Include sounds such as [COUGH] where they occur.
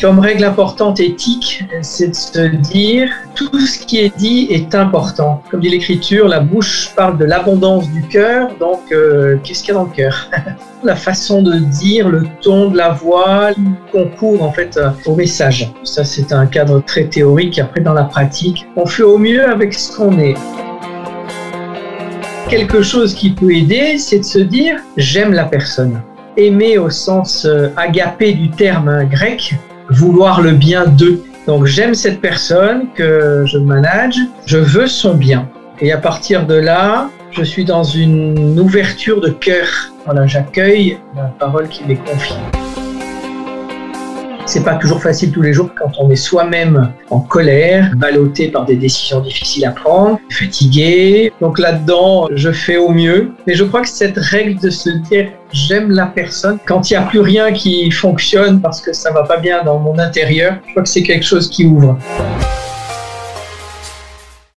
Comme règle importante éthique, c'est de se dire tout ce qui est dit est important. Comme dit l'Écriture, la bouche parle de l'abondance du cœur, donc euh, qu'est-ce qu'il y a dans le cœur? [LAUGHS] La façon de dire, le ton de la voix concourt en fait euh, au message. Ça c'est un cadre très théorique. Après dans la pratique, on fait au mieux avec ce qu'on est quelque chose qui peut aider, c'est de se dire j'aime la personne. Aimer au sens euh, agapé du terme grec, vouloir le bien d'eux. Donc j'aime cette personne que je manage, je veux son bien. Et à partir de là, je suis dans une ouverture de cœur. Voilà, j'accueille la parole qui m'est confiée. C'est pas toujours facile tous les jours quand on est soi-même en colère, ballotté par des décisions difficiles à prendre, fatigué. Donc là-dedans, je fais au mieux. Mais je crois que cette règle de se dire j'aime la personne quand il n'y a plus rien qui fonctionne parce que ça va pas bien dans mon intérieur, je crois que c'est quelque chose qui ouvre.